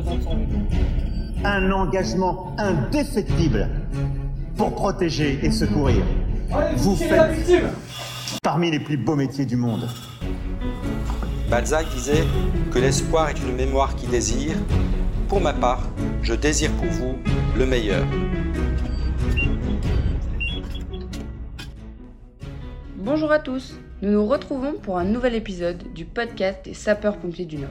représente son but. Un engagement indéfectible pour protéger et secourir. Vous faites parmi les plus beaux métiers du monde. Balzac disait que l'espoir est une mémoire qui désire. Pour ma part, je désire pour vous le meilleur. Bonjour à tous, nous nous retrouvons pour un nouvel épisode du podcast des sapeurs-pompiers du Nord.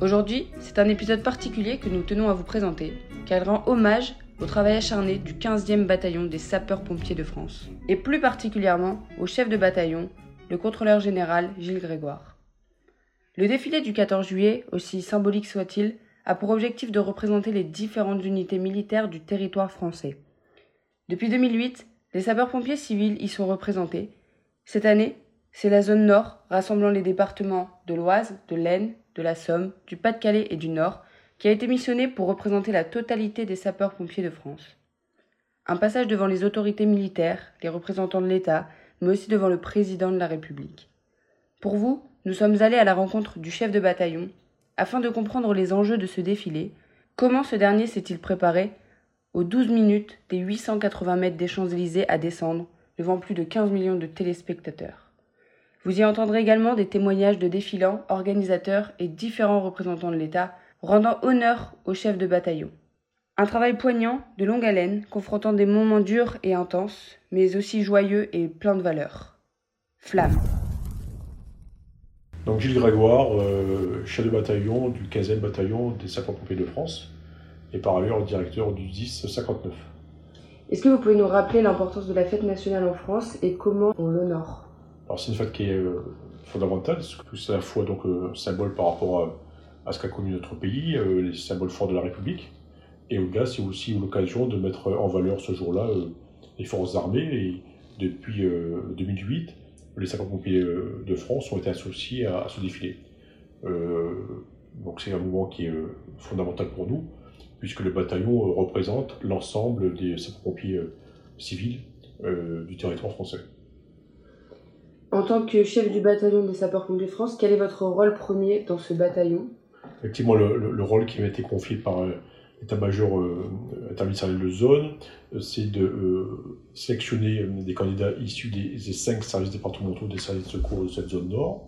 Aujourd'hui, c'est un épisode particulier que nous tenons à vous présenter, car il rend hommage au travail acharné du 15e bataillon des sapeurs-pompiers de France, et plus particulièrement au chef de bataillon, le contrôleur général Gilles Grégoire. Le défilé du 14 juillet, aussi symbolique soit-il, a pour objectif de représenter les différentes unités militaires du territoire français. Depuis 2008, les sapeurs-pompiers civils y sont représentés cette année, c'est la zone nord, rassemblant les départements de l'Oise, de l'Aisne, de la Somme, du Pas-de-Calais et du Nord, qui a été missionnée pour représenter la totalité des sapeurs-pompiers de France. Un passage devant les autorités militaires, les représentants de l'État, mais aussi devant le président de la République. Pour vous, nous sommes allés à la rencontre du chef de bataillon, afin de comprendre les enjeux de ce défilé, comment ce dernier s'est-il préparé aux 12 minutes des 880 mètres des Champs-Élysées à descendre, devant plus de 15 millions de téléspectateurs? Vous y entendrez également des témoignages de défilants, organisateurs et différents représentants de l'État rendant honneur au chef de bataillon. Un travail poignant, de longue haleine, confrontant des moments durs et intenses, mais aussi joyeux et plein de valeurs. Flamme. Donc Gilles Grégoire, euh, chef de bataillon du 15e bataillon des sapeurs-pompiers de France, et par ailleurs directeur du 10 59. Est-ce que vous pouvez nous rappeler l'importance de la fête nationale en France et comment on l'honore? Alors c'est une fête qui est euh, fondamentale, c'est à la fois donc euh, symbole par rapport à, ce qu'a connu notre pays, euh, les symboles forts de la République, et au-delà c'est aussi l'occasion de mettre en valeur ce jour-là les forces armées. Depuis 2008, les sapeurs-pompiers de France ont été associés à, ce défilé. donc c'est un mouvement qui est fondamental pour nous puisque le bataillon euh, représente l'ensemble des sapeurs-pompiers euh, civils euh, du territoire français. En tant que chef du bataillon des sapeurs-pompiers de France, quel est votre rôle premier dans ce bataillon? Effectivement, le, rôle qui m'a été confié par l'état-major interministériel de zone, c'est de sélectionner des candidats issus des, cinq services départementaux des services de secours de cette zone nord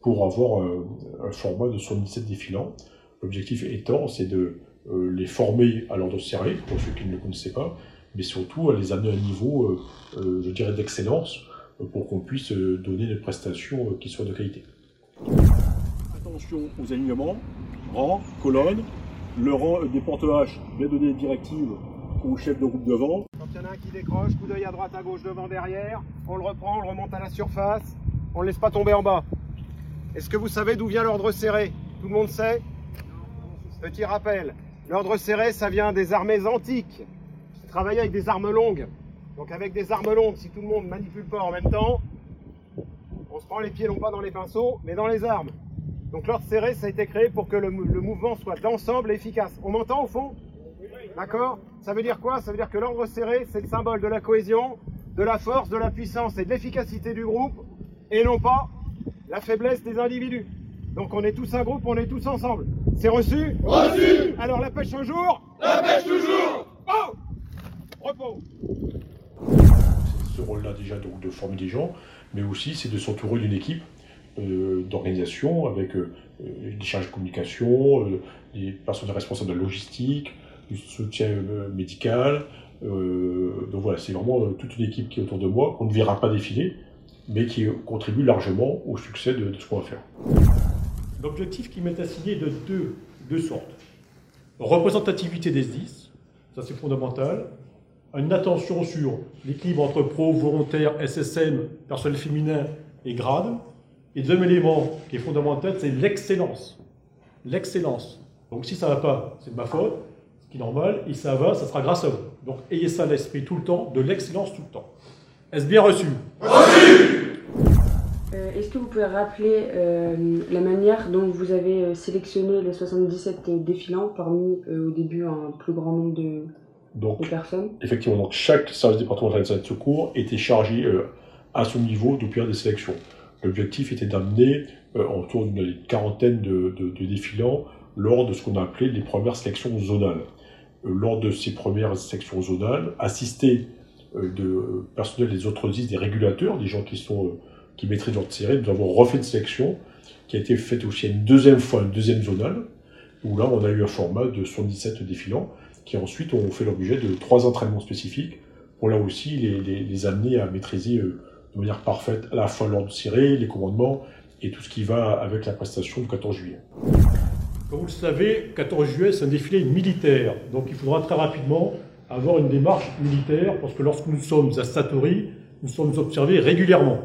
pour avoir un format de 77 défilants. L'objectif étant, c'est de euh, les former à l'ordre serré, pour ceux qui ne le connaissaient pas, mais surtout à les amener à un niveau, euh, euh, je dirais, d'excellence, pour qu'on puisse donner des prestations qui soient de qualité. Attention aux alignements, rang, colonne, le rang des porte-haches bien donner des directives au chef de groupe devant. Quand il y en a un qui décroche, coup d'œil à droite, à gauche, devant, derrière, on le reprend, on le remonte à la surface, on ne le laisse pas tomber en bas. Est-ce que vous savez d'où vient l'ordre serré? Tout le monde sait? Petit rappel, L'ordre serré, ça vient des armées antiques, qui travaillaient avec des armes longues. Donc avec des armes longues, si tout le monde ne manipule pas en même temps, on se prend les pieds non pas dans les pinceaux, mais dans les armes. Donc l'ordre serré, ça a été créé pour que le, mouvement soit d'ensemble et efficace. On m'entend au fond? D'accord? Ça veut dire quoi? Ça veut dire que l'ordre serré, c'est le symbole de la cohésion, de la force, de la puissance et de l'efficacité du groupe, et non pas la faiblesse des individus. Donc on est tous un groupe, on est tous ensemble. C'est reçu? Reçu! Alors la pêche un jour? La pêche toujours! Oh! Repos Ce rôle-là déjà donc, de former des gens, mais aussi c'est de s'entourer d'une équipe euh, d'organisation avec euh, des charges de communication, euh, des personnes responsables de logistique, du soutien médical. donc voilà, c'est vraiment toute une équipe qui est autour de moi, qu'on ne verra pas défiler, mais qui contribue largement au succès de ce qu'on va faire. L'objectif qui m'est assigné de deux, deux sortes. Représentativité des SDIS, ça c'est fondamental. Une attention sur l'équilibre entre pro, volontaire, SSM, personnel féminin et grade. Et deuxième élément qui est fondamental, c'est l'excellence. L'excellence. Donc si ça ne va pas, c'est de ma faute, ce qui est normal, et ça va, ça sera grâce à vous. Donc ayez ça à l'esprit tout le temps, de l'excellence tout le temps. Est-ce bien reçu? Reçu euh, est-ce que vous pouvez rappeler euh, la manière dont vous avez euh, sélectionné les 77 défilants parmi au début un plus grand nombre de, personnes Effectivement, donc chaque service départemental de secours était chargé à son niveau d'opérer des sélections. L'objectif était d'amener autour d'une quarantaine de, défilants lors de ce qu'on a appelé les premières sélections zonales. lors de ces premières sélections zonales, assistés de personnel des autres IS, des régulateurs, des gens qui, sont, qui maîtrisent leur tiré, nous avons refait une sélection qui a été faite aussi une deuxième fois, une deuxième zonale, où là on a eu un format de 77 défilants, qui ensuite ont fait l'objet de trois entraînements spécifiques, pour là aussi les, amener à maîtriser euh, de manière parfaite à la fois l'ordre ciré, les commandements, et tout ce qui va avec la prestation du 14 juillet. Comme vous le savez, 14 juillet, c'est un défilé militaire, donc il faudra très rapidement avoir une démarche militaire, parce que lorsque nous sommes à Satori, nous sommes observés régulièrement.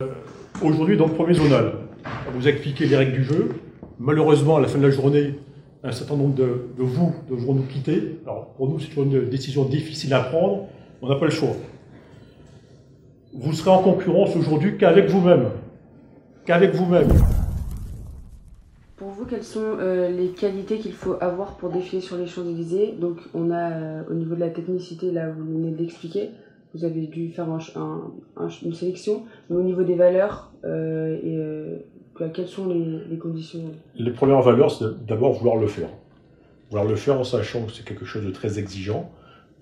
Euh, aujourd'hui, dans le premier zonal, on vous a expliqué les règles du jeu. Malheureusement, à la fin de la journée, un certain nombre de, vous devront nous quitter. Alors, pour nous, c'est une décision difficile à prendre. On n'a pas le choix. Vous serez en concurrence aujourd'hui qu'avec vous-même. Qu'avec vous-même. Pour vous, quelles sont euh, les qualités qu'il faut avoir pour défiler sur les Champs-Élysées? Donc, on a euh, au niveau de la technicité, là, vous venez d'expliquer, vous avez dû faire une sélection, mais au niveau des valeurs, euh, quelles sont les, conditions Les premières valeurs, c'est d'abord vouloir le faire. Vouloir le faire en sachant que c'est quelque chose de très exigeant.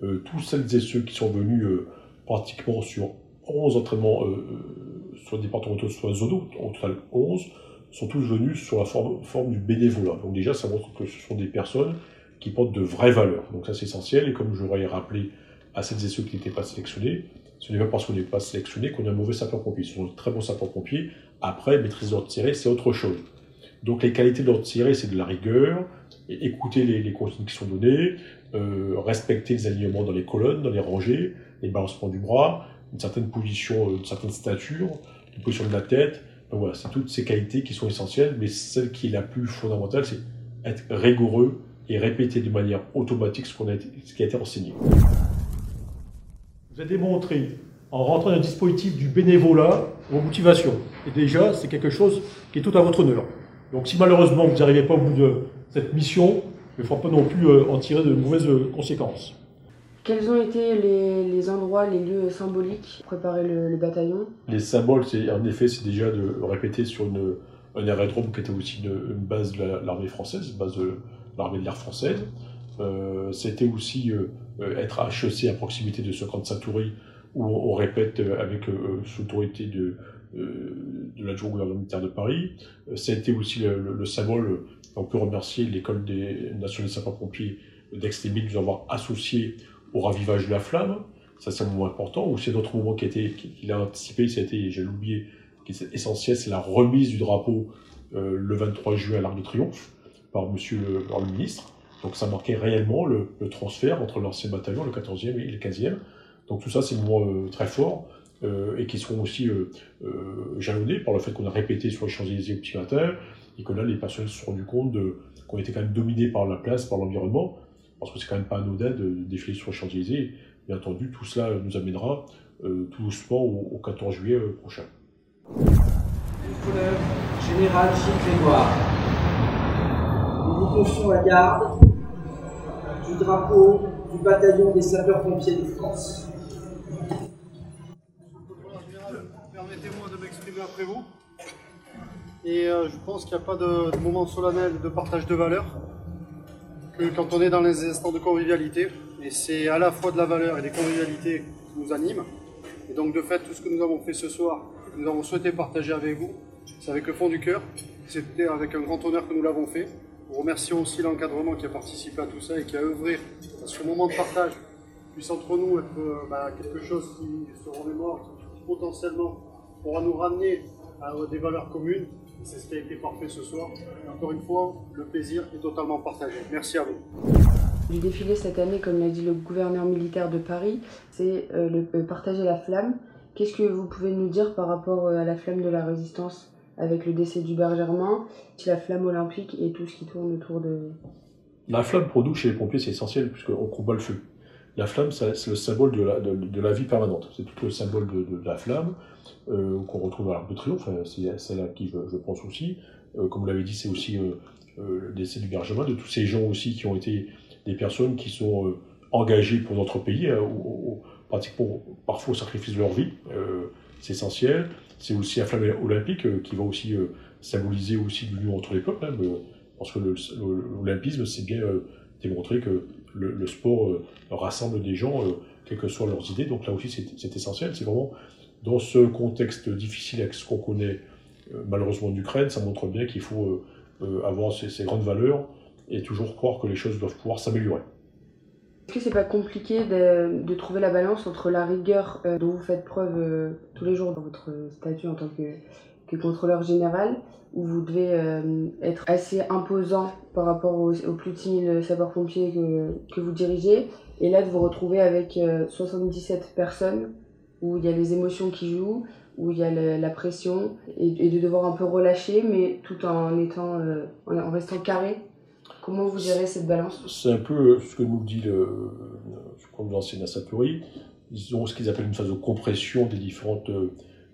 Euh, tous celles et ceux qui sont venus euh, pratiquement sur 11 entraînements, euh, soit départementaux, soit zono, en total 11, sont tous venus sur la forme, du bénévolat. Donc déjà, ça montre que ce sont des personnes qui portent de vraies valeurs. Donc ça, c'est essentiel. Et comme je voudrais rappelé à celles et ceux qui n'étaient pas sélectionnés, ce n'est pas parce qu'on n'est pas sélectionné qu'on est un mauvais sapeur-pompier. Ce sont de très bons sapeurs-pompiers. Après, maîtriser l'ordre tiré, c'est autre chose. Donc les qualités de l'ordre tiré, c'est de la rigueur, écouter les, consignes qui sont données, euh, respecter les alignements dans les colonnes, dans les rangées, les balancements du bras, une certaine position, euh, une certaine stature, une position de la tête. Donc voilà, c'est toutes ces qualités qui sont essentielles, mais celle qui est la plus fondamentale, c'est être rigoureux et répéter de manière automatique ce, a ce qui a été enseigné. Vous avez démontré, en rentrant dans le dispositif du bénévolat, vos motivations. Et déjà, c'est quelque chose qui est tout à votre honneur. Donc si malheureusement vous n'arrivez pas au bout de cette mission, il ne faut pas non plus euh, en tirer de mauvaises euh, conséquences. Quels ont été les, endroits, les lieux symboliques pour préparer le, bataillon? Les symboles, c'est en effet, c'est déjà de répéter sur une, un aérodrome qui était aussi une, base de l'armée française, une base de l'armée de l'air française. Euh, C'était aussi euh, être à HEC à proximité de ce camp de Satouri, où on, répète avec sous autorité de, de l'adjoint gouvernemental de Paris. C'était aussi le, le symbole on peut remercier l'École des nationaux des sapeurs-pompiers d'Aix-les-Mines de nous avoir associés au ravivage de la flamme. Ça, c'est un moment important. Ou c'est d'autres moments qui qu'il a anticipé, c'était, j'ai oublié, qui est essentiel, c'est la remise du drapeau euh, le 23 juin à l'Arc de Triomphe par monsieur le, ministre. Donc ça marquait réellement le, transfert entre l'ancien bataillon, le 14e et le 15e. Donc tout ça, c'est un moment euh, très fort euh, et qui seront aussi jalonnés par le fait qu'on a répété sur les Champs-Élysées au petit matin, et que là, les personnes se sont rendues compte qu'on était quand même dominés par la place, par l'environnement, parce que c'est quand même pas anodin de, défiler sur les Champs-Élysées. Bien entendu, tout cela nous amènera euh, tout doucement au, 14 juillet euh, prochain. Général Gilles Grégoire. Nous vous confions la garde du drapeau du bataillon des sapeurs-pompiers de France. Permettez-moi de m'exprimer après vous. Et euh, je pense qu'il n'y a pas de, moment solennel de partage de valeurs que quand on est dans les instants de convivialité. Et c'est à la fois de la valeur et des convivialités qui nous animent. Et donc de fait, tout ce que nous avons fait ce soir, que nous avons souhaité partager avec vous, c'est avec le fond du cœur. C'était avec un grand honneur que nous l'avons fait. Nous remercions aussi l'encadrement qui a participé à tout ça et qui a œuvré à ce moment de partage puisse entre nous être euh, bah, quelque chose qui se remémore, qui potentiellement pourra nous ramener à des valeurs communes c'est ce qui a été parfait ce soir. encore une fois, le plaisir est totalement partagé. Merci à vous. Le défilé cette année, comme l'a dit le gouverneur militaire de Paris, c'est euh, le euh, partager la flamme. Qu'est-ce que vous pouvez nous dire par rapport euh, à la flamme de la résistance? Avec le décès du Germain, la flamme olympique et tout ce qui tourne autour de... La flamme pour nous, chez les pompiers, c'est essentiel puisqu'on combat le feu. La flamme, c'est le symbole de la, vie permanente. C'est tout le symbole de, la flamme euh, qu'on retrouve à l'Arc de Triomphe. C'est celle à qui je, pense aussi. Euh, comme vous l'avez dit, c'est aussi euh, le décès du Bergevin, de tous ces gens aussi qui ont été des personnes qui sont engagées pour notre pays, ou, pratiquement parfois au sacrifice de leur vie. c'est essentiel. C'est aussi la flamme olympique qui va aussi symboliser aussi l'union entre les peuples. Hein, Parce que l'olympisme, c'est bien démontré que le, sport rassemble des gens, quelles que soient leurs idées. Donc là aussi, c'est essentiel. C'est vraiment dans ce contexte difficile avec ce qu'on connaît malheureusement d'Ukraine, ça montre bien qu'il faut avoir ces grandes valeurs et toujours croire que les choses doivent pouvoir s'améliorer. Est-ce que c'est pas compliqué de, trouver la balance entre la rigueur euh, dont vous faites preuve euh, tous les jours dans votre statut en tant que, contrôleur général, où vous devez euh, être assez imposant par rapport aux, plus de 6000 sapeurs-pompiers que, vous dirigez, et là de vous retrouver avec 77 personnes où il y a les émotions qui jouent, où il y a la, pression, et, de devoir un peu relâcher, mais tout en étant en restant carré? Comment vous gérez cette balance? C'est un peu ce que nous dit le, crois, l'ancien Assatori. Ils ont ce qu'ils appellent une phase de compression des différents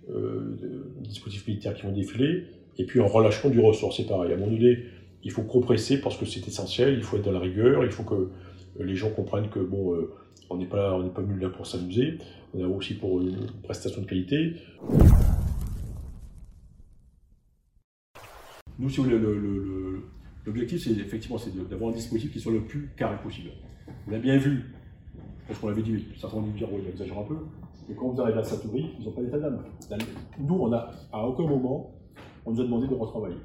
euh, dispositifs militaires qui vont défiler, et puis un relâchement du ressort, c'est pareil. À moment donné, il faut compresser parce que c'est essentiel, il faut être dans la rigueur, il faut que les gens comprennent que bon, euh, on n'est pas, on n'est pas venu là pour s'amuser, on est là aussi pour une prestation de qualité. Nous, si vous voulez, le L'objectif, c'est effectivement d'avoir un dispositif qui soit le plus carré possible. On a bien vu, parce qu'on l'avait dit, certains vont dire, oui, j'exagère un peu, mais quand vous arrivez à Satouri, ils n'ont pas d'état d'âme. Nous, on a, à aucun moment, on nous a demandé de retravailler.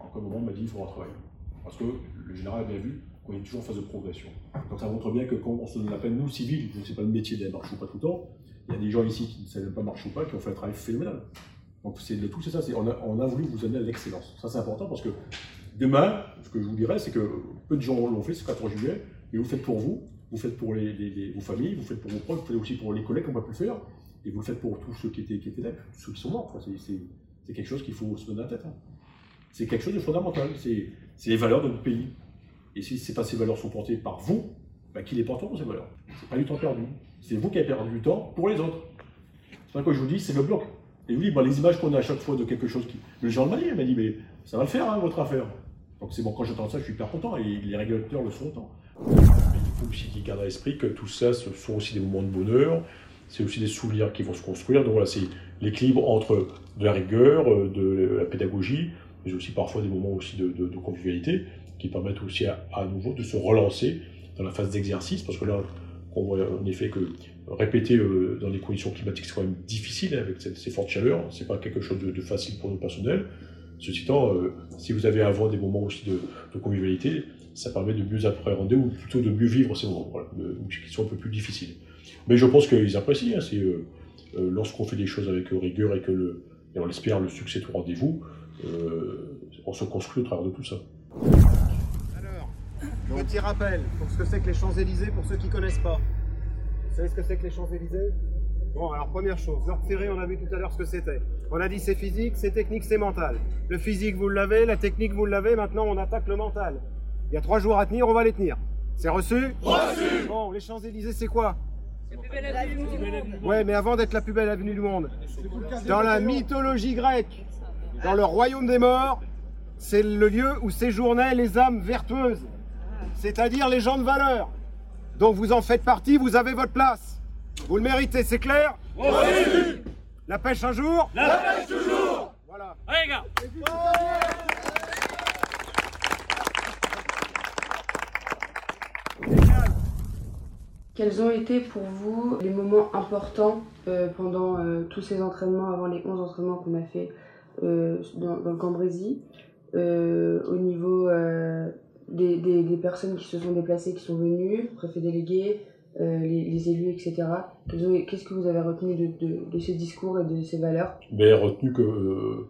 À aucun moment, on m'a dit, il faut retravailler. Parce que le général a bien vu qu'on est toujours en phase de progression. Donc ça montre bien que quand on se donne la peine, nous, civils, ce n'est pas le métier de marcher ou pas tout le temps, il y a des gens ici qui ne savent pas marcher ou pas, qui ont fait un travail phénoménal. Donc c'est le tout, c'est ça, on a, on a voulu vous amener à l'excellence. Ça c'est important parce que Demain, ce que je vous dirais, c'est que peu de gens l'ont fait ce 14 juillet, mais vous le faites pour vous, vous le faites pour les, vos familles, vous le faites pour vos proches, vous le faites aussi pour les collègues qui n'ont pas pu le faire, et vous le faites pour tous ceux qui étaient, qui étaient là, ceux qui sont morts. c'est quelque chose qu'il faut se donner la tête. Hein. C'est quelque chose de fondamental. C'est les valeurs de notre pays. Et si pas ces valeurs sont portées par vous, bah, qui les porteront ces valeurs? C'est pas du temps perdu. C'est vous qui avez perdu du temps pour les autres. C'est ça que je vous dis, c'est le bloc. Et oui, bah, les images qu'on a à chaque fois de quelque chose qui. Le genre de il m'a dit, mais ça va le faire, hein, votre affaire. Donc c'est bon, quand j'entends ça, je suis hyper content et les régulateurs le sont autant. Il faut aussi qu'ils gardent à l'esprit que tout ça, ce sont aussi des moments de bonheur, c'est aussi des souvenirs qui vont se construire. Donc voilà, c'est l'équilibre entre de la rigueur, euh, de la pédagogie, mais aussi parfois des moments aussi de, convivialité qui permettent aussi à, nouveau de se relancer dans la phase d'exercice, parce que là, on voit en effet que répéter euh, dans des conditions climatiques, c'est quand même difficile avec ces fortes chaleurs, c'est pas quelque chose de, de facile pour nos personnels. Ceci étant, euh, si vous avez avant des moments aussi de, convivialité, ça permet de mieux appréhender ou plutôt de mieux vivre ces moments, qui sont un peu plus difficiles. Mais je pense qu'ils apprécient. Hein, c'est euh, euh, lorsqu'on fait des choses avec rigueur et que le, on espère le succès est au rendez-vous, on se construit au travers de tout ça. Alors, petit rappel pour ce que c'est que les Champs-Élysées pour ceux qui connaissent pas. Vous savez ce que c'est que les Champs-Élysées? Bon, alors première chose, l'ordre ferré, on a vu tout à l'heure ce que c'était. On a dit c'est physique, c'est technique, c'est mental. Le physique, vous l'avez, la technique, vous l'avez, maintenant on attaque le mental. Il y a trois jours à tenir, on va les tenir. C'est reçu Reçu Bon, les Champs-Élysées, c'est quoi la plus belle avenue du monde. Ouais, mais avant d'être la plus belle avenue du monde, dans la mythologie grecque, dans le royaume des morts, c'est le lieu où séjournaient les âmes vertueuses, c'est-à-dire les gens de valeur. Donc vous en faites partie, vous avez votre place. Vous le méritez, c'est clair? Oui La pêche un jour. La pêche toujours. Voilà. Allez, gars. Quels ont été pour vous les moments importants euh, pendant euh, tous ces entraînements, avant les 11 entraînements qu'on a fait euh, dans, le Cambrésis, au niveau des, des, personnes qui se sont déplacées, qui sont venues, préfet délégué, euh, les, élus, etc. Qu'est-ce que vous avez retenu de, ces discours et de ces valeurs? Mais retenu que, euh,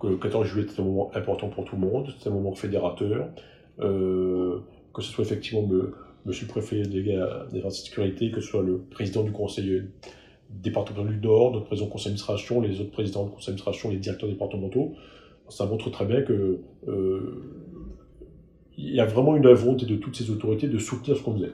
que le 14 juillet était un moment important pour tout le monde, c'était un moment fédérateur, euh, que ce soit effectivement le, monsieur le préfet délégué à la sécurité, que ce soit le président du conseil départemental du Nord, notre président du conseil d'administration, les autres présidents du conseil d'administration, les directeurs départementaux, ça montre très bien que il y a vraiment une volonté de toutes ces autorités de soutenir ce qu'on faisait.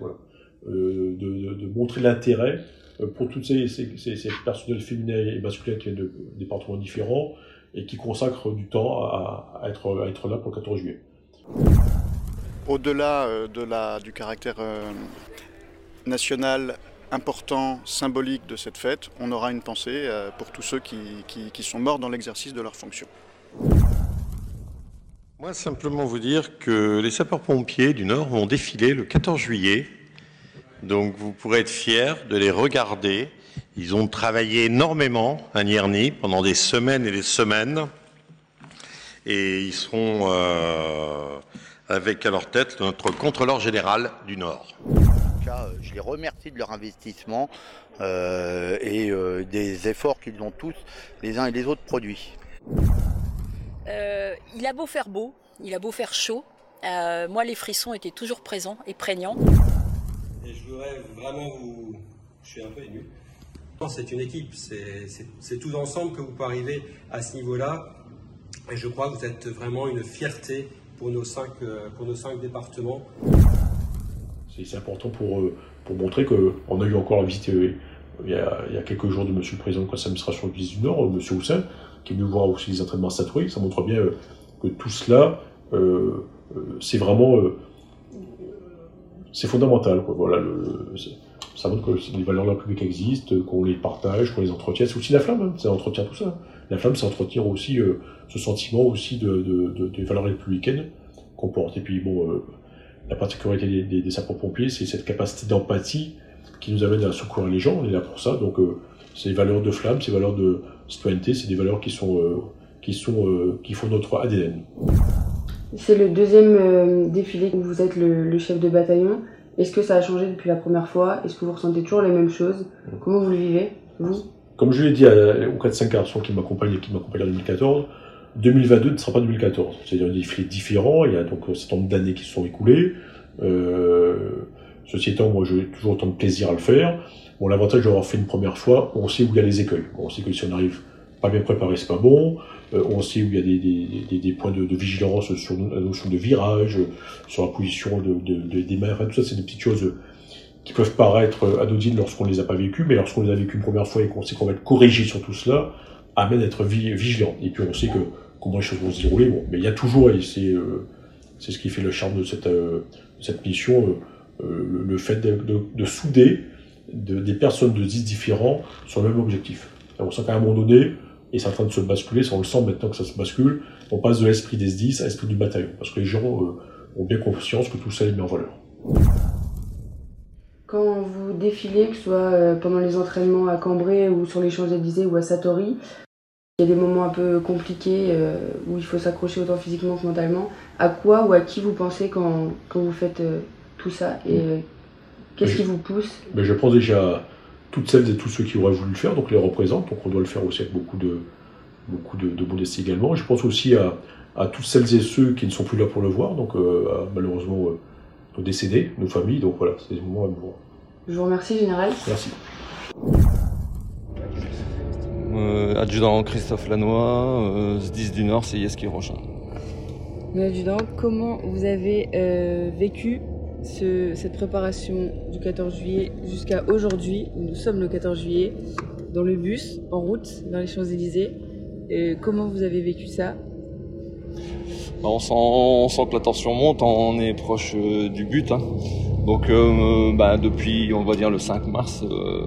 Euh, de, montrer l'intérêt euh, pour toutes ces, ces, ces, personnels féminins et masculins qui viennent de départements différents et qui consacrent du temps à, être, à être là pour le 14 juillet. Au-delà euh, de la, du caractère national important, symbolique de cette fête, on aura une pensée pour tous ceux qui, qui, qui sont morts dans l'exercice de leurs fonctions. Moi, simplement vous dire que les sapeurs-pompiers du Nord vont défiler le 14 juillet. Donc, vous pourrez être fiers de les regarder. Ils ont travaillé énormément à Nierny pendant des semaines et des semaines. Et ils seront euh, avec à leur tête notre contrôleur général du Nord. Euh, je les remercie de leur investissement euh, et euh, des efforts qu'ils ont tous, les uns et les autres, produits. Euh, il a beau faire beau, il a beau faire chaud, euh, moi les frissons étaient toujours présents et prégnants. Et je voudrais vraiment vous. Je suis un peu ému. C'est une équipe, c'est- tous ensemble que vous pouvez arriver à ce niveau-là. Et je crois que vous êtes vraiment une fierté pour nos cinq, euh, pour nos cinq départements. C'est important pour, euh, pour montrer qu'on a eu encore la visite euh, il y, a, quelques jours de Monsieur le Président du Conseil d'administration du du Nord, Monsieur Houssin, qui est venu voir aussi les entraînements Satoué. Ça montre bien que tout cela, c'est vraiment c'est fondamental. Quoi. Voilà, ça montre que les valeurs de la République existent, qu'on les partage, qu'on les entretient. C'est aussi la flamme, hein, ça entretient tout ça. La flamme, ça entretient aussi euh, ce sentiment aussi de, de- de- des valeurs républicaines qu'on porte. Et puis bon, euh, la particularité des, des- sapeurs-pompiers, c'est cette capacité d'empathie qui nous amène à secourir les gens. On est là pour ça. Donc, euh, ces valeurs de flamme, ces valeurs de citoyenneté, c'est des valeurs qui sont, qui sont, qui font notre ADN. C'est le deuxième euh, défilé où vous êtes le, le chef de bataillon. Est-ce que ça a changé depuis la première fois? Est-ce que vous ressentez toujours les mêmes choses? Comment vous le vivez, vous? Comme je l'ai dit aux 4-5 garçons qui m'accompagnent et qui m'accompagnent en 2014, 2022 ne sera pas 2014. C'est-à-dire un défilé différent. Il y a donc un certain nombre d'années qui se sont écoulées. Euh, ceci étant, moi, j'ai toujours autant de plaisir à le faire. Bon, l'avantage d'avoir fait une première fois, on sait où il y a les écueils. On sait que si on arrive pas bien préparé, c'est pas bon. Euh, on sait où il y a des, des, points de, vigilance sur la notion de virage, sur la position de, de, de- des mains. Tout ça, c'est des petites choses qui peuvent paraître anodines lorsqu'on ne les a pas vécues, mais lorsqu'on les a vécues une première fois et qu'on sait qu'on va être corrigé sur tout cela, amène à être vi- vigilant. Et puis on sait que comment les choses vont se dérouler. Bon, mais il y a toujours, et c'est euh, ce qui fait le charme de cette, euh, cette mission, le, fait de, de- de souder de- des personnes de 10 différents sur le même objectif. On sent qu'à un moment donné, et c'est en train de se basculer, ça on le sent maintenant que ça se bascule, on passe de l'esprit des 10 à l'esprit du bataillon. Parce que les gens euh, ont bien conscience que tout ça est mis en valeur. Quand vous défilez, que ce soit euh, pendant les entraînements à Cambrai ou sur les Champs-Élysées ou à Satori, il y a des moments un peu compliqués euh, où il faut s'accrocher autant physiquement que mentalement. À quoi ou à qui vous pensez quand, quand vous faites euh, tout ça Et euh, qu'est-ce qui vous pousse? Mais je pense déjà toutes celles et tous ceux qui auraient voulu le faire, donc les représente, donc on doit le faire aussi avec beaucoup de, beaucoup de, de modestie également. Je pense aussi à, à toutes celles et ceux qui ne sont plus là pour le voir, donc euh, à, malheureusement euh, nos décédés, nos familles, donc voilà, c'est des moments émouvants. Je vous remercie, Général. Merci. Euh, adjudant Christophe Lannoy, euh, SDIS du Nord, CIS qui rejoint. Adjudant, comment vous avez euh, vécu ce- cette préparation du 14 juillet jusqu'à aujourd'hui Nous sommes le 14 juillet dans le bus, en route vers les Champs-Élysées. Euh, comment vous avez vécu ça? Bah, On sent, on sent que la tension monte, on est proche euh, du but. hein. Donc euh, bah, depuis, on va dire, le 5 mars, euh,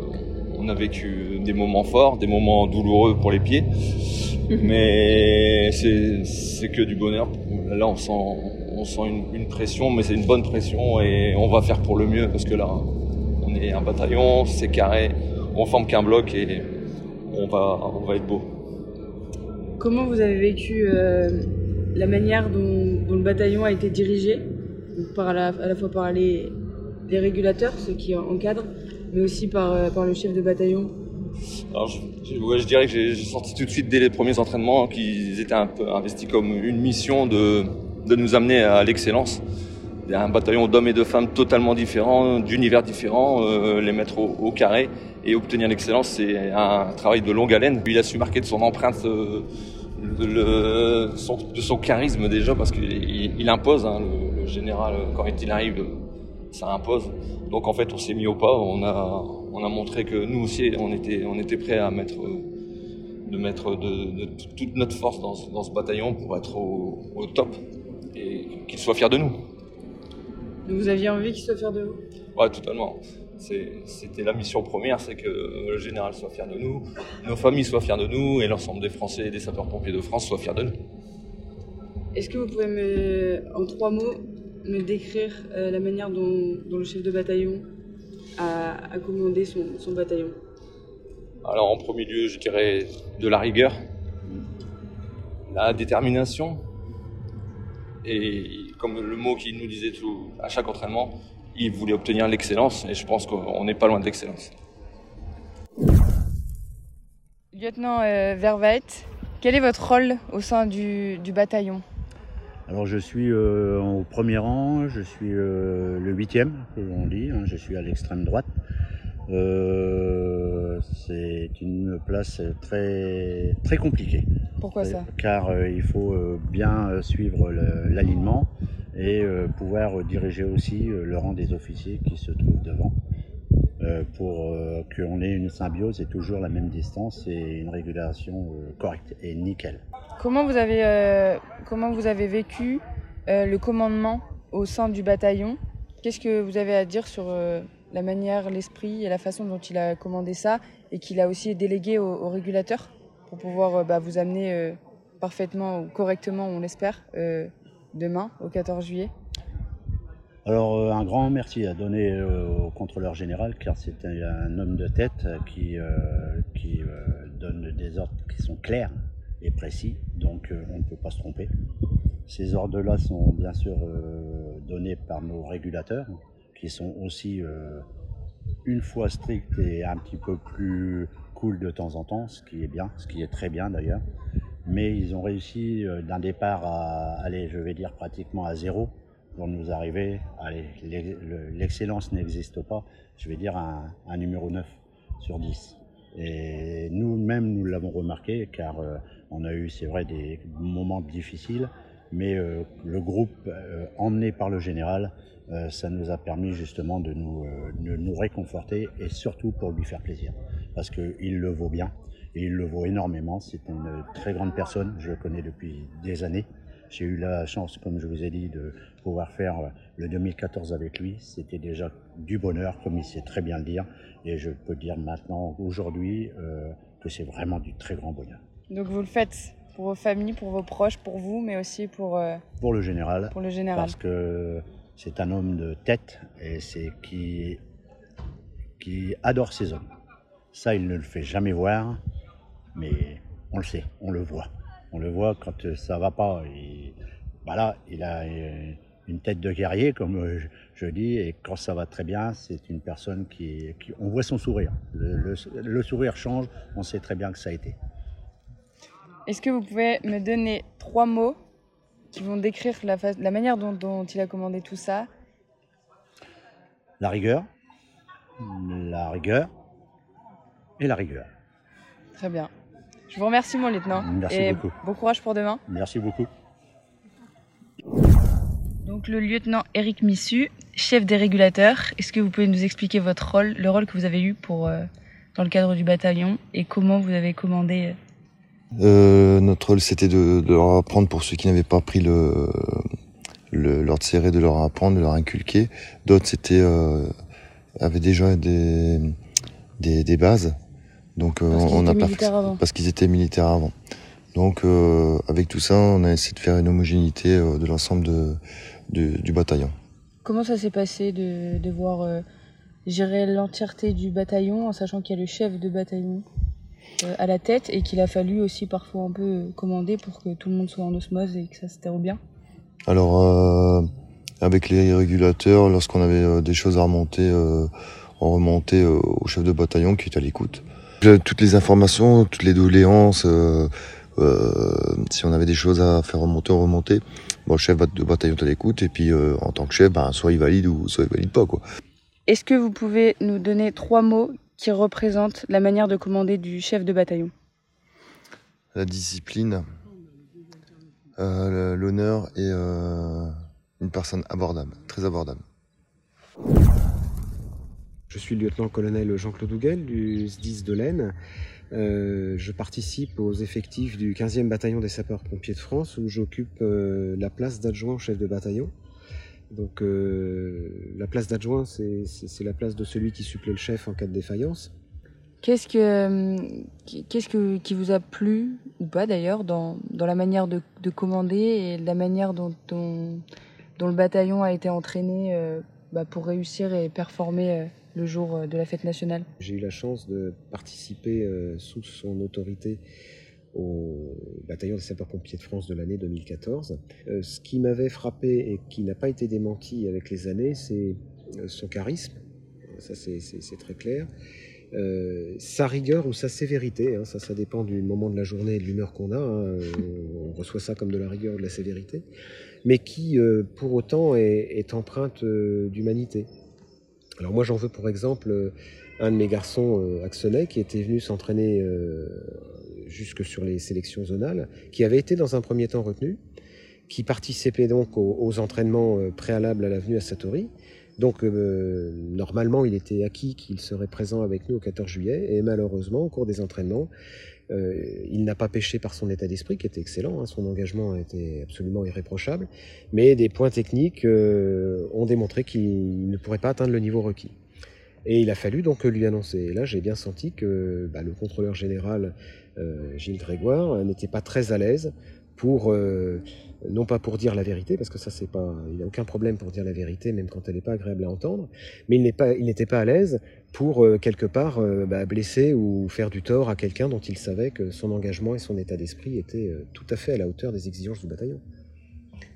on a vécu des moments forts, des moments douloureux pour les pieds. Mais c'est c'est que du bonheur. Là, on sent, on sent une, une pression, mais c'est une bonne pression et on va faire pour le mieux parce que là, on est un bataillon, c'est carré, on forme qu'un bloc et on va, on va être beau. Comment vous avez vécu euh, la manière dont, dont le bataillon a été dirigé? Par la- à la fois par les, les régulateurs, ceux qui encadrent, mais aussi par, euh, par le chef de bataillon? Alors, je, je- ouais, je dirais que j'ai senti tout de suite dès les premiers entraînements qu'ils étaient un peu investis comme une mission de, de nous amener à l'excellence. Un bataillon d'hommes et de femmes totalement différents, d'univers différents, euh, les mettre au, carré et obtenir l'excellence, c'est un travail de longue haleine. Il a su marquer de son empreinte euh, de son charisme déjà parce qu'il il- il impose, hein, le, général, quand il arrive, ça impose. Donc en fait, on s'est mis au pas, on a, on a montré que nous aussi, on était, prêts à mettre, de mettre toute notre force dans, ce- bataillon pour être au top et qu'il soit fier de nous. Vous aviez envie qu'il soit fier de vous? Ouais, totalement. C'était la mission première, c'est que le général soit fier de nous, nos familles soient fiers de nous et l'ensemble des Français et des sapeurs-pompiers de France soient fiers de nous. Est-ce que vous pouvez me, en trois mots me décrire euh, la manière dont, dont, le chef de bataillon a, a commandé son, son, bataillon? Alors en premier lieu, je dirais de la rigueur, la détermination, et comme le mot qu'il nous disait tout, à chaque entraînement, il voulait obtenir l'excellence, et je pense qu'on n'est pas loin de l'excellence. Lieutenant euh, Verveit, quel est votre rôle au sein du, du bataillon? Alors je suis euh, au premier rang, je suis euh, le huitième, que l'on dit, hein, je suis à l'extrême droite. Euh, c'est une place très très compliquée. Pourquoi ça? Car euh, il faut euh, bien suivre l'alignement et pouvoir diriger aussi le rang des officiers qui se trouvent devant pour qu'on ait une symbiose et toujours la même distance et une régulation correcte et nickel. Comment vous avez, euh, comment vous avez vécu euh, le commandement au sein du bataillon? Qu'est-ce que vous avez à dire sur euh, la manière, l'esprit et la façon dont il a commandé ça et qu'il a aussi délégué au, régulateur pour pouvoir bah, vous amener parfaitement ou correctement, on l'espère, demain, au 14 juillet. Alors un grand merci à donner au contrôleur général car c'est un, homme de tête qui, donne des ordres qui sont clairs et précis, donc euh, on ne peut pas se tromper. Ces ordres-là sont bien sûr euh, donnés par nos régulateurs, qui sont aussi euh, une fois stricts et un petit peu plus cool de temps en temps, ce qui est bien, ce qui est très bien d'ailleurs. Mais ils ont réussi d'un départ à aller, je vais dire, pratiquement à zéro pour nous arriver. L'excellence n'existe pas, je vais dire un, un numéro 9 sur 10. Et nous-mêmes, nous l'avons remarqué, car euh, on a eu, c'est vrai, des moments difficiles, mais euh, le groupe euh, emmené par le général, euh, ça nous a permis justement de nous, euh, de nous réconforter et surtout pour lui faire plaisir, parce qu'il le vaut bien, et il le vaut énormément. C'est une très grande personne, je le connais depuis des années. J'ai eu la chance, comme je vous ai dit, de pouvoir faire le 2014 avec lui. C'était déjà du bonheur, comme il sait très bien le dire. Et je peux dire maintenant, aujourd'hui, euh, que c'est vraiment du très grand bonheur. Donc vous le faites pour vos familles, pour vos proches, pour vous, mais aussi pour... Euh, pour le général. Pour le général. Parce que c'est un homme de tête et c'est qui, qui adore ses hommes. Ça, il ne le fait jamais voir, mais on le sait, on le voit. On le voit quand ça va pas. Il, voilà, il a une tête de guerrier, comme je, dis, et quand ça va très bien, c'est une personne qui, qui, On voit son sourire. Le, sourire change, on sait très bien que ça a été. Est-ce que vous pouvez me donner trois mots qui vont décrire la, la manière dont, dont, il a commandé tout ça La rigueur, la rigueur et la rigueur. Très bien. Je vous remercie, mon lieutenant. Merci et beaucoup. Bon courage pour demain. Merci beaucoup. Donc le lieutenant Eric Missu, chef des régulateurs, est-ce que vous pouvez nous expliquer votre rôle, le rôle que vous avez eu pour, euh, dans le cadre du bataillon et comment vous avez commandé euh, Notre rôle c'était de, de, leur apprendre pour ceux qui n'avaient pas pris le, le l'ordre serré, de leur apprendre, de leur inculquer. D'autres c'était euh, avaient déjà des, des, des bases. Donc parce on a pas parce qu'ils étaient militaires avant. Donc euh, avec tout ça, on a essayé de faire une homogénéité euh, de l'ensemble de, de, du bataillon. Comment ça s'est passé de devoir euh, gérer l'entièreté du bataillon en sachant qu'il y a le chef de bataillon? euh, à la tête et qu'il a fallu aussi parfois un peu commander pour que tout le monde soit en osmose et que ça se déroule bien Alors euh, avec les régulateurs, lorsqu'on avait des choses à remonter, on remontait au chef de bataillon qui était à l'écoute. Toutes les informations, toutes les doléances, euh, euh, si on avait des choses à faire remonter, on remontait. Bon, le chef de bataillon est à l'écoute, et puis euh, en tant que chef, ben, soit il valide ou soit il valide pas. quoi. Est-ce que vous pouvez nous donner trois mots qui représentent la manière de commander du chef de bataillon La discipline, euh, l'honneur et euh, une personne abordable, très abordable. Je suis le lieutenant-colonel Jean-Claude Douguel du SDIS de l'Aisne. Euh, je participe aux effectifs du 15e bataillon des sapeurs-pompiers de France où j'occupe euh, la place d'adjoint chef de bataillon. Donc euh, la place d'adjoint, c'est la place de celui qui supplée le chef en cas de défaillance. Qu'est-ce que, qu'est-ce que, qui vous a plu, ou pas d'ailleurs, dans, dans la manière de, de, commander et la manière dont, dont, dont le bataillon a été entraîné euh, bah, pour réussir et performer euh, le jour de la fête nationale? J'ai eu la chance de participer sous son autorité au bataillon des sapeurs-pompiers de France de l'année 2014. Euh, ce qui m'avait frappé et qui n'a pas été démenti avec les années, c'est son charisme. Ça, c'est très clair. Euh, sa rigueur ou sa sévérité, hein, ça, ça dépend du moment de la journée et de l'humeur qu'on a. Hein, on, reçoit ça comme de la rigueur ou de la sévérité, mais qui, euh, pour autant, est, empreinte euh, d'humanité. Alors moi, j'en veux pour exemple un de mes garçons, euh, Axonnet, qui était venu s'entraîner euh, jusque sur les sélections zonales, qui avait été dans un premier temps retenu, qui participait donc aux, entraînements euh, préalables à la venue à Satori, donc euh, normalement, il était acquis qu'il serait présent avec nous au 14 juillet, et malheureusement, au cours des entraînements, euh, il n'a pas pêché par son état d'esprit, qui était excellent, hein, son engagement était absolument irréprochable, mais des points techniques ont démontré qu'il ne pourrait pas atteindre le niveau requis. Et il a fallu donc lui annoncer. Et là, j'ai bien senti que bah, le contrôleur général euh, Gilles Grégoire n'était pas très à l'aise pour euh, non pas pour dire la vérité, parce que ça c'est pas, il n'a aucun problème pour dire la vérité, même quand elle n'est pas agréable à entendre, mais il pas, n'était pas à l'aise pour euh, quelque part euh, bah, blesser ou faire du tort à quelqu'un dont il savait que son engagement et son état d'esprit étaient euh, tout à fait à la hauteur des exigences du bataillon.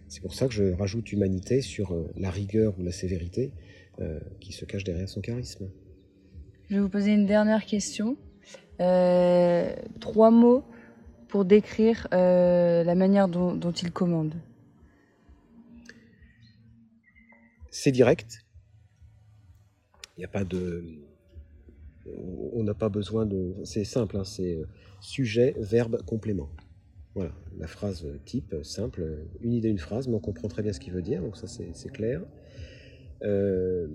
C'est pour ça que je rajoute humanité sur euh, la rigueur ou la sévérité euh, qui se cache derrière son charisme. Je vais vous poser une dernière question. Euh, trois mots pour décrire euh, la manière dont, dont, il commande C'est direct. Il n'y a pas de. On n'a pas besoin de. C'est simple, hein, c'est sujet, verbe, complément. Voilà, la phrase type, simple, une idée, une phrase, mais on comprend très bien ce qu'il veut dire, donc ça c'est clair. Euh,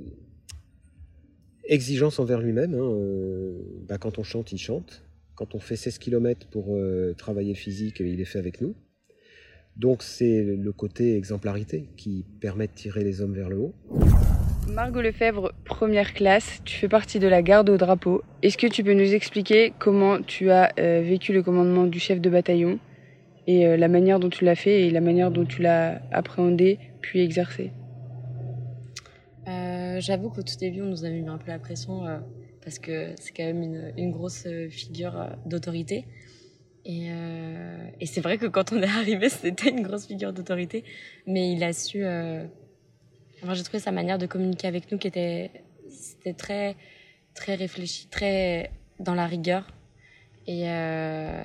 exigence envers lui-même, hein, euh, bah, quand on chante, il chante. Quand on fait 16 km pour euh, travailler physique, il est fait avec nous. Donc c'est le côté exemplarité qui permet de tirer les hommes vers le haut. Margot Lefebvre, première classe, tu fais partie de la garde au drapeau. Est-ce que tu peux nous expliquer comment tu as vécu le commandement du chef de bataillon et la manière dont tu l'as fait et la manière dont tu l'as appréhendé puis exercé? Euh, J'avoue qu'au tout début, on nous a mis un peu la pression parce que c'est quand même une, grosse figure d'autorité. Et, euh, c'est vrai que quand on est arrivé, c'était une grosse figure d'autorité, mais il a su. Euh... Enfin, j'ai trouvé sa manière de communiquer avec nous qui était, très, très réfléchi, très dans la rigueur, et euh...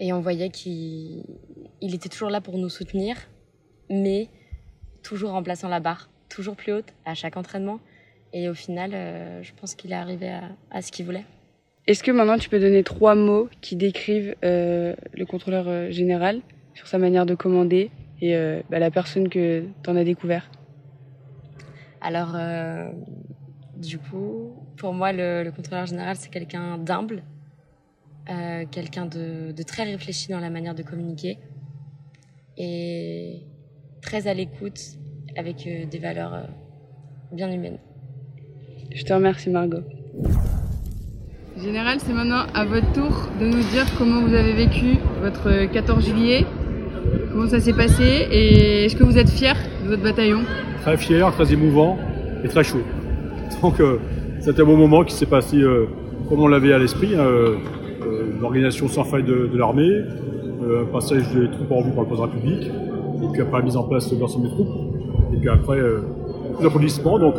on voyait qu'il il était toujours là pour nous soutenir, mais toujours en plaçant la barre, toujours plus haute à chaque entraînement. Et au final, euh, je pense qu'il est arrivé à, à ce qu'il voulait. Est-ce que maintenant tu peux donner trois mots qui décrivent euh, le contrôleur euh, général sur sa manière de commander et euh, bah, la personne que tu en as découvert? Alors, du coup, pour moi, le, le contrôleur général, c'est quelqu'un d'humble, quelqu'un de, de, très réfléchi dans la manière de communiquer et très à l'écoute avec euh, des valeurs bien humaines. Je te remercie, Margot. Général, c'est maintenant à votre tour de nous dire comment vous avez vécu votre 14 juillet, comment ça s'est passé et est-ce que vous êtes fier de votre bataillon? Très fier, très émouvant et très chaud. Donc euh, c'était un bon moment qui s'est passé euh, comme on l'avait à l'esprit, euh, l'organisation sans faille de, de l'armée, un passage des troupes en vue par le président de la République, et puis après la mise en place de l'ensemble des troupes, et puis après l'applaudissement. Donc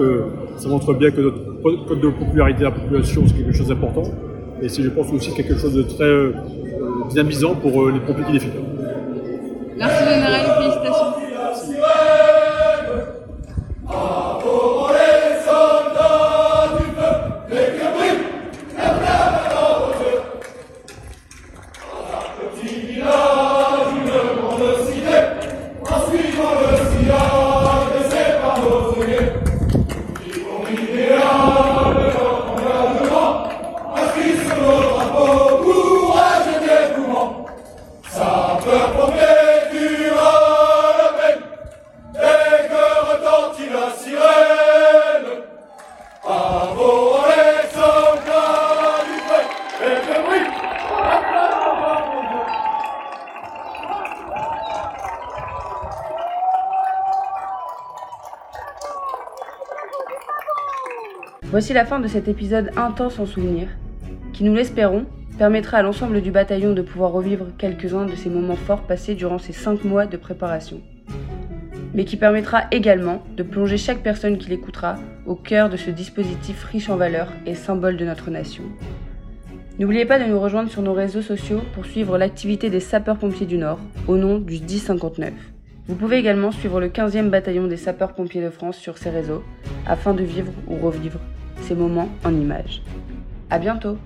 ça montre bien que notre code de popularité de la population, c'est quelque chose d'important. Et c'est, je pense, aussi quelque chose de très euh, dynamisant pour euh, les pompiers qui défilent. Merci Voici la fin de cet épisode intense en souvenirs, qui nous l'espérons permettra à l'ensemble du bataillon de pouvoir revivre quelques-uns de ces moments forts passés durant ces 5 mois de préparation. Mais qui permettra également de plonger chaque personne qui l'écoutera au cœur de ce dispositif riche en valeurs et symbole de notre nation. N'oubliez pas de nous rejoindre sur nos réseaux sociaux pour suivre l'activité des sapeurs-pompiers du Nord au nom du 1059. Vous pouvez également suivre le 15e bataillon des sapeurs-pompiers de France sur ces réseaux afin de vivre ou revivre ces moments en images. À bientôt!